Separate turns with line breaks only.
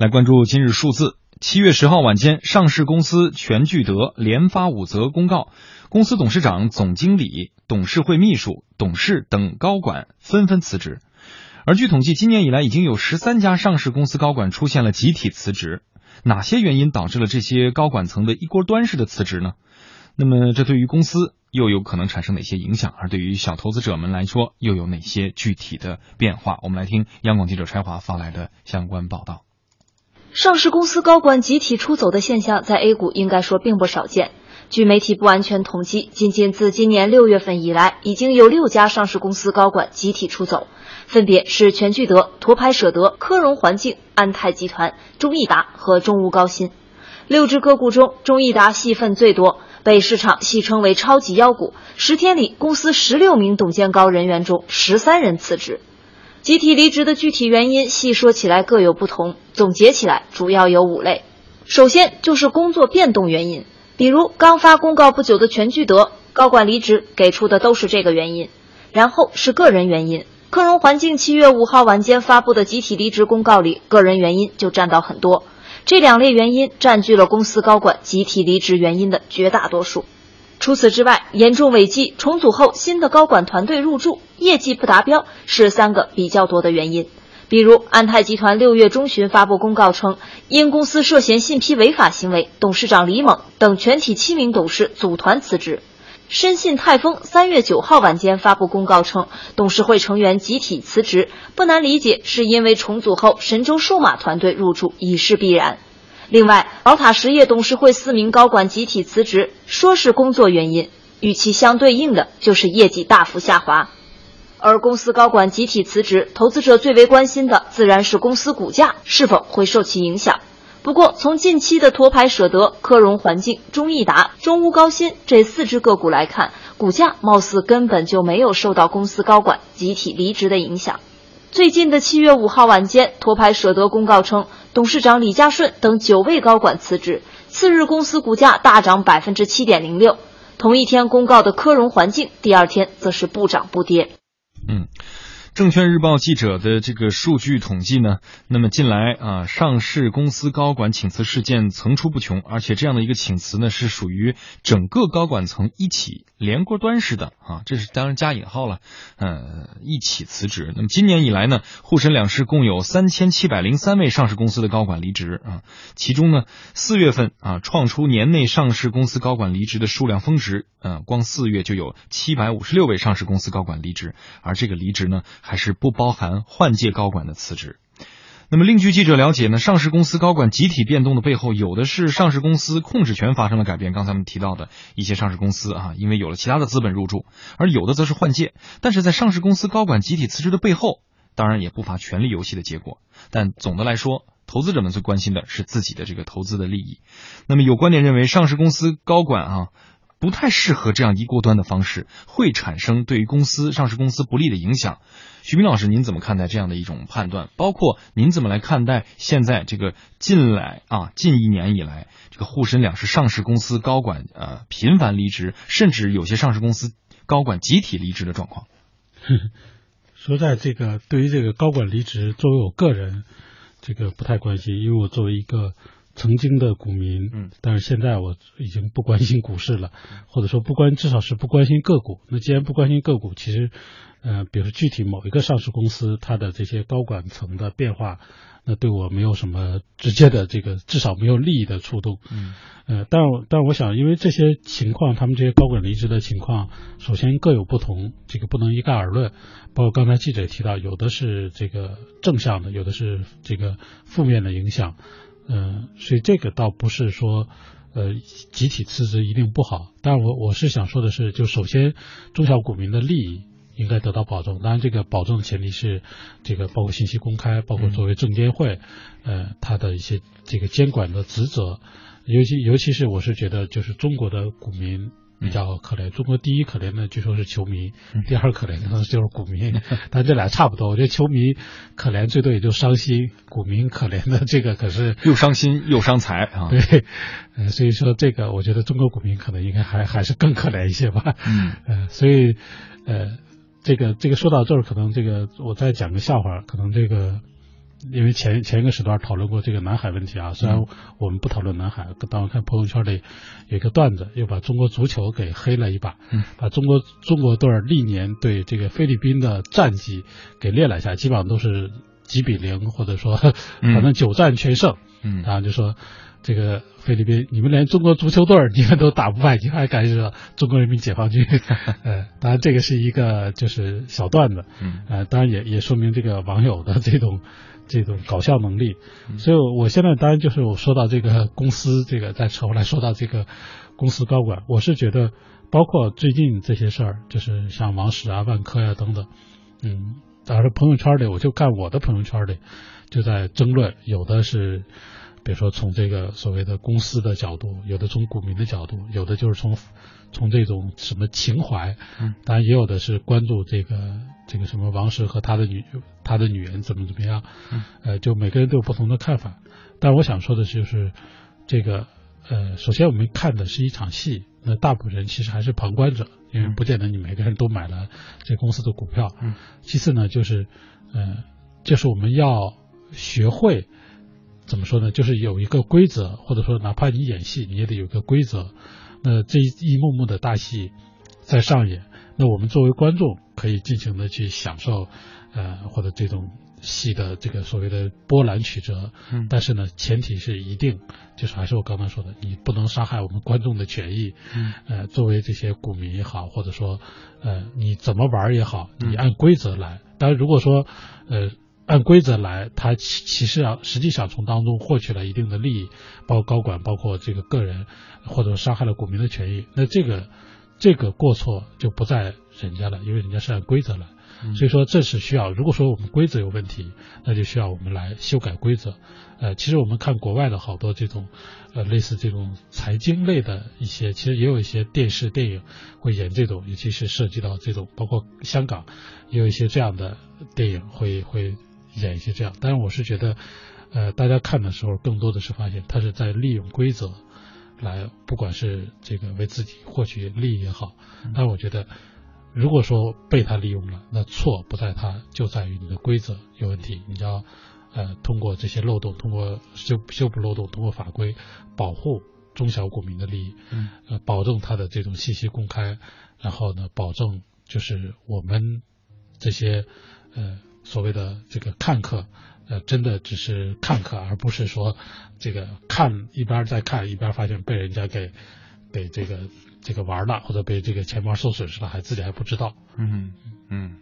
来关注今日数字。七月十号晚间，上市公司全聚德连发五则公告，公司董事长、总经理、董事会秘书、董事等高管纷纷辞职。而据统计，今年以来已经有十三家上市公司高管出现了集体辞职。哪些原因导致了这些高管层的一锅端式的辞职呢？那么，这对于公司又有可能产生哪些影响？而对于小投资者们来说，又有哪些具体的变化？我们来听央广记者柴华发来的相关报道。
上市公司高管集体出走的现象，在 A 股应该说并不少见。据媒体不完全统计，仅仅自今年六月份以来，已经有六家上市公司高管集体出走，分别是全聚德、沱牌舍得、科融环境、安泰集团、中益达和中物高新。六只个股中，中益达戏份最多，被市场戏称为“超级妖股”。十天里，公司十六名董监高人员中，十三人辞职。集体离职的具体原因，细说起来各有不同，总结起来主要有五类。首先就是工作变动原因，比如刚发公告不久的全聚德高管离职，给出的都是这个原因。然后是个人原因，科融环境七月五号晚间发布的集体离职公告里，个人原因就占到很多。这两类原因占据了公司高管集体离职原因的绝大多数。除此之外，严重违纪、重组后新的高管团队入驻、业绩不达标是三个比较多的原因。比如，安泰集团六月中旬发布公告称，因公司涉嫌信批违法行为，董事长李猛等全体七名董事组团辞职。深信泰丰三月九号晚间发布公告称，董事会成员集体辞职，不难理解，是因为重组后神州数码团队入驻已是必然。另外，宝塔实业董事会四名高管集体辞职，说是工作原因，与其相对应的就是业绩大幅下滑。而公司高管集体辞职，投资者最为关心的自然是公司股价是否会受其影响。不过，从近期的沱牌舍得、科融环境、中益达、中钨高新这四只个股来看，股价貌似根本就没有受到公司高管集体离职的影响。最近的七月五号晚间，沱牌舍得公告称。董事长李家顺等九位高管辞职，次日公司股价大涨百分之七点零六。同一天公告的科融环境，第二天则是不涨不跌。
嗯。证券日报记者的这个数据统计呢，那么近来啊，上市公司高管请辞事件层出不穷，而且这样的一个请辞呢，是属于整个高管层一起连锅端式的啊，这是当然加引号了，呃，一起辞职。那么今年以来呢，沪深两市共有三千七百零三位上市公司的高管离职啊，其中呢，四月份啊，创出年内上市公司高管离职的数量峰值，嗯，光四月就有七百五十六位上市公司高管离职，而这个离职呢。还是不包含换届高管的辞职。那么，另据记者了解呢，上市公司高管集体变动的背后，有的是上市公司控制权发生了改变。刚才我们提到的一些上市公司啊，因为有了其他的资本入驻，而有的则是换届。但是在上市公司高管集体辞职的背后，当然也不乏权力游戏的结果。但总的来说，投资者们最关心的是自己的这个投资的利益。那么，有观点认为，上市公司高管啊。不太适合这样一锅端的方式，会产生对于公司上市公司不利的影响。徐斌老师，您怎么看待这样的一种判断？包括您怎么来看待现在这个近来啊近一年以来，这个沪深两市上市公司高管呃频繁离职，甚至有些上市公司高管集体离职的状况？
说在这个对于这个高管离职，作为我个人，这个不太关心，因为我作为一个。曾经的股民，嗯，但是现在我已经不关心股市了，或者说不关，至少是不关心个股。那既然不关心个股，其实，呃，比如说具体某一个上市公司它的这些高管层的变化，那对我没有什么直接的这个，至少没有利益的触动。嗯，呃，但但我想，因为这些情况，他们这些高管离职的情况，首先各有不同，这个不能一概而论。包括刚才记者提到，有的是这个正向的，有的是这个负面的影响。嗯，所以这个倒不是说，呃，集体辞职一定不好。但我我是想说的是，就首先中小股民的利益应该得到保证。当然，这个保证的前提是，这个包括信息公开，包括作为证监会，呃，他的一些这个监管的职责，尤其尤其是我是觉得，就是中国的股民。比较可怜，中国第一可怜的据说是球迷，第二可怜的就是股民，但这俩差不多。我觉得球迷可怜最多也就伤心，股民可怜的这个可是
又伤心又伤财啊。
对，所以说这个我觉得中国股民可能应该还还是更可怜一些吧。嗯，所以呃，这个这个说到这儿，可能这个我再讲个笑话，可能这个因为前前一个时段讨论过这个南海问题啊，虽然我们不讨论南海，但我看朋友圈里有一个段子，又把中国足球给黑了一把，把中国中国队历年对这个菲律宾的战绩给列了一下，基本上都是几比零，或者说反正九战全胜，
嗯，
然后就说这个菲律宾，你们连中国足球队你们都打不败，你还敢说中国人民解放军？呃，当然这个是一个就是小段子，
嗯，
呃，当然也也说明这个网友的这种。这种搞笑能力，所以我现在当然就是我说到这个公司，这个再扯回来说到这个公司高管，我是觉得包括最近这些事儿，就是像王石啊、万科呀等等，嗯，当然朋友圈里我就看我的朋友圈里就在争论，有的是比如说从这个所谓的公司的角度，有的从股民的角度，有的就是从从这种什么情怀，
嗯，
当然也有的是关注这个。这个什么王石和他的女他的女人怎么怎么样？呃，就每个人都有不同的看法。但我想说的就是，这个呃，首先我们看的是一场戏，那大部分人其实还是旁观者，因为不见得你每个人都买了这公司的股票。
嗯。
其次呢，就是呃，就是我们要学会怎么说呢？就是有一个规则，或者说哪怕你演戏，你也得有个规则。那这一幕幕的大戏在上演。那我们作为观众可以尽情的去享受，呃，或者这种戏的这个所谓的波澜曲折，
嗯，
但是呢，前提是一定就是还是我刚才说的，你不能伤害我们观众的权益，
嗯，
呃，作为这些股民也好，或者说，呃，你怎么玩也好，你按规则来。当然，如果说，呃，按规则来，他其其实啊，实际上从当中获取了一定的利益，包括高管，包括这个个人，或者伤害了股民的权益，那这个。这个过错就不在人家了，因为人家是按规则来，所以说这是需要。如果说我们规则有问题，那就需要我们来修改规则。呃，其实我们看国外的好多这种，呃，类似这种财经类的一些，其实也有一些电视电影会演这种，尤其是涉及到这种，包括香港也有一些这样的电影会会演一些这样。但是我是觉得，呃，大家看的时候更多的是发现他是在利用规则。来，不管是这个为自己获取利益也好，但我觉得，如果说被他利用了，那错不在他，就在于你的规则有问题。你要呃通过这些漏洞，通过修修补漏洞，通过法规保护中小股民的利益，呃，保证他的这种信息公开，然后呢，保证就是我们这些呃所谓的这个看客。呃，真的只是看客，而不是说这个看一边在看一边发现被人家给给这个这个玩了，或者被这个钱包受损失了，还自己还不知道。
嗯嗯。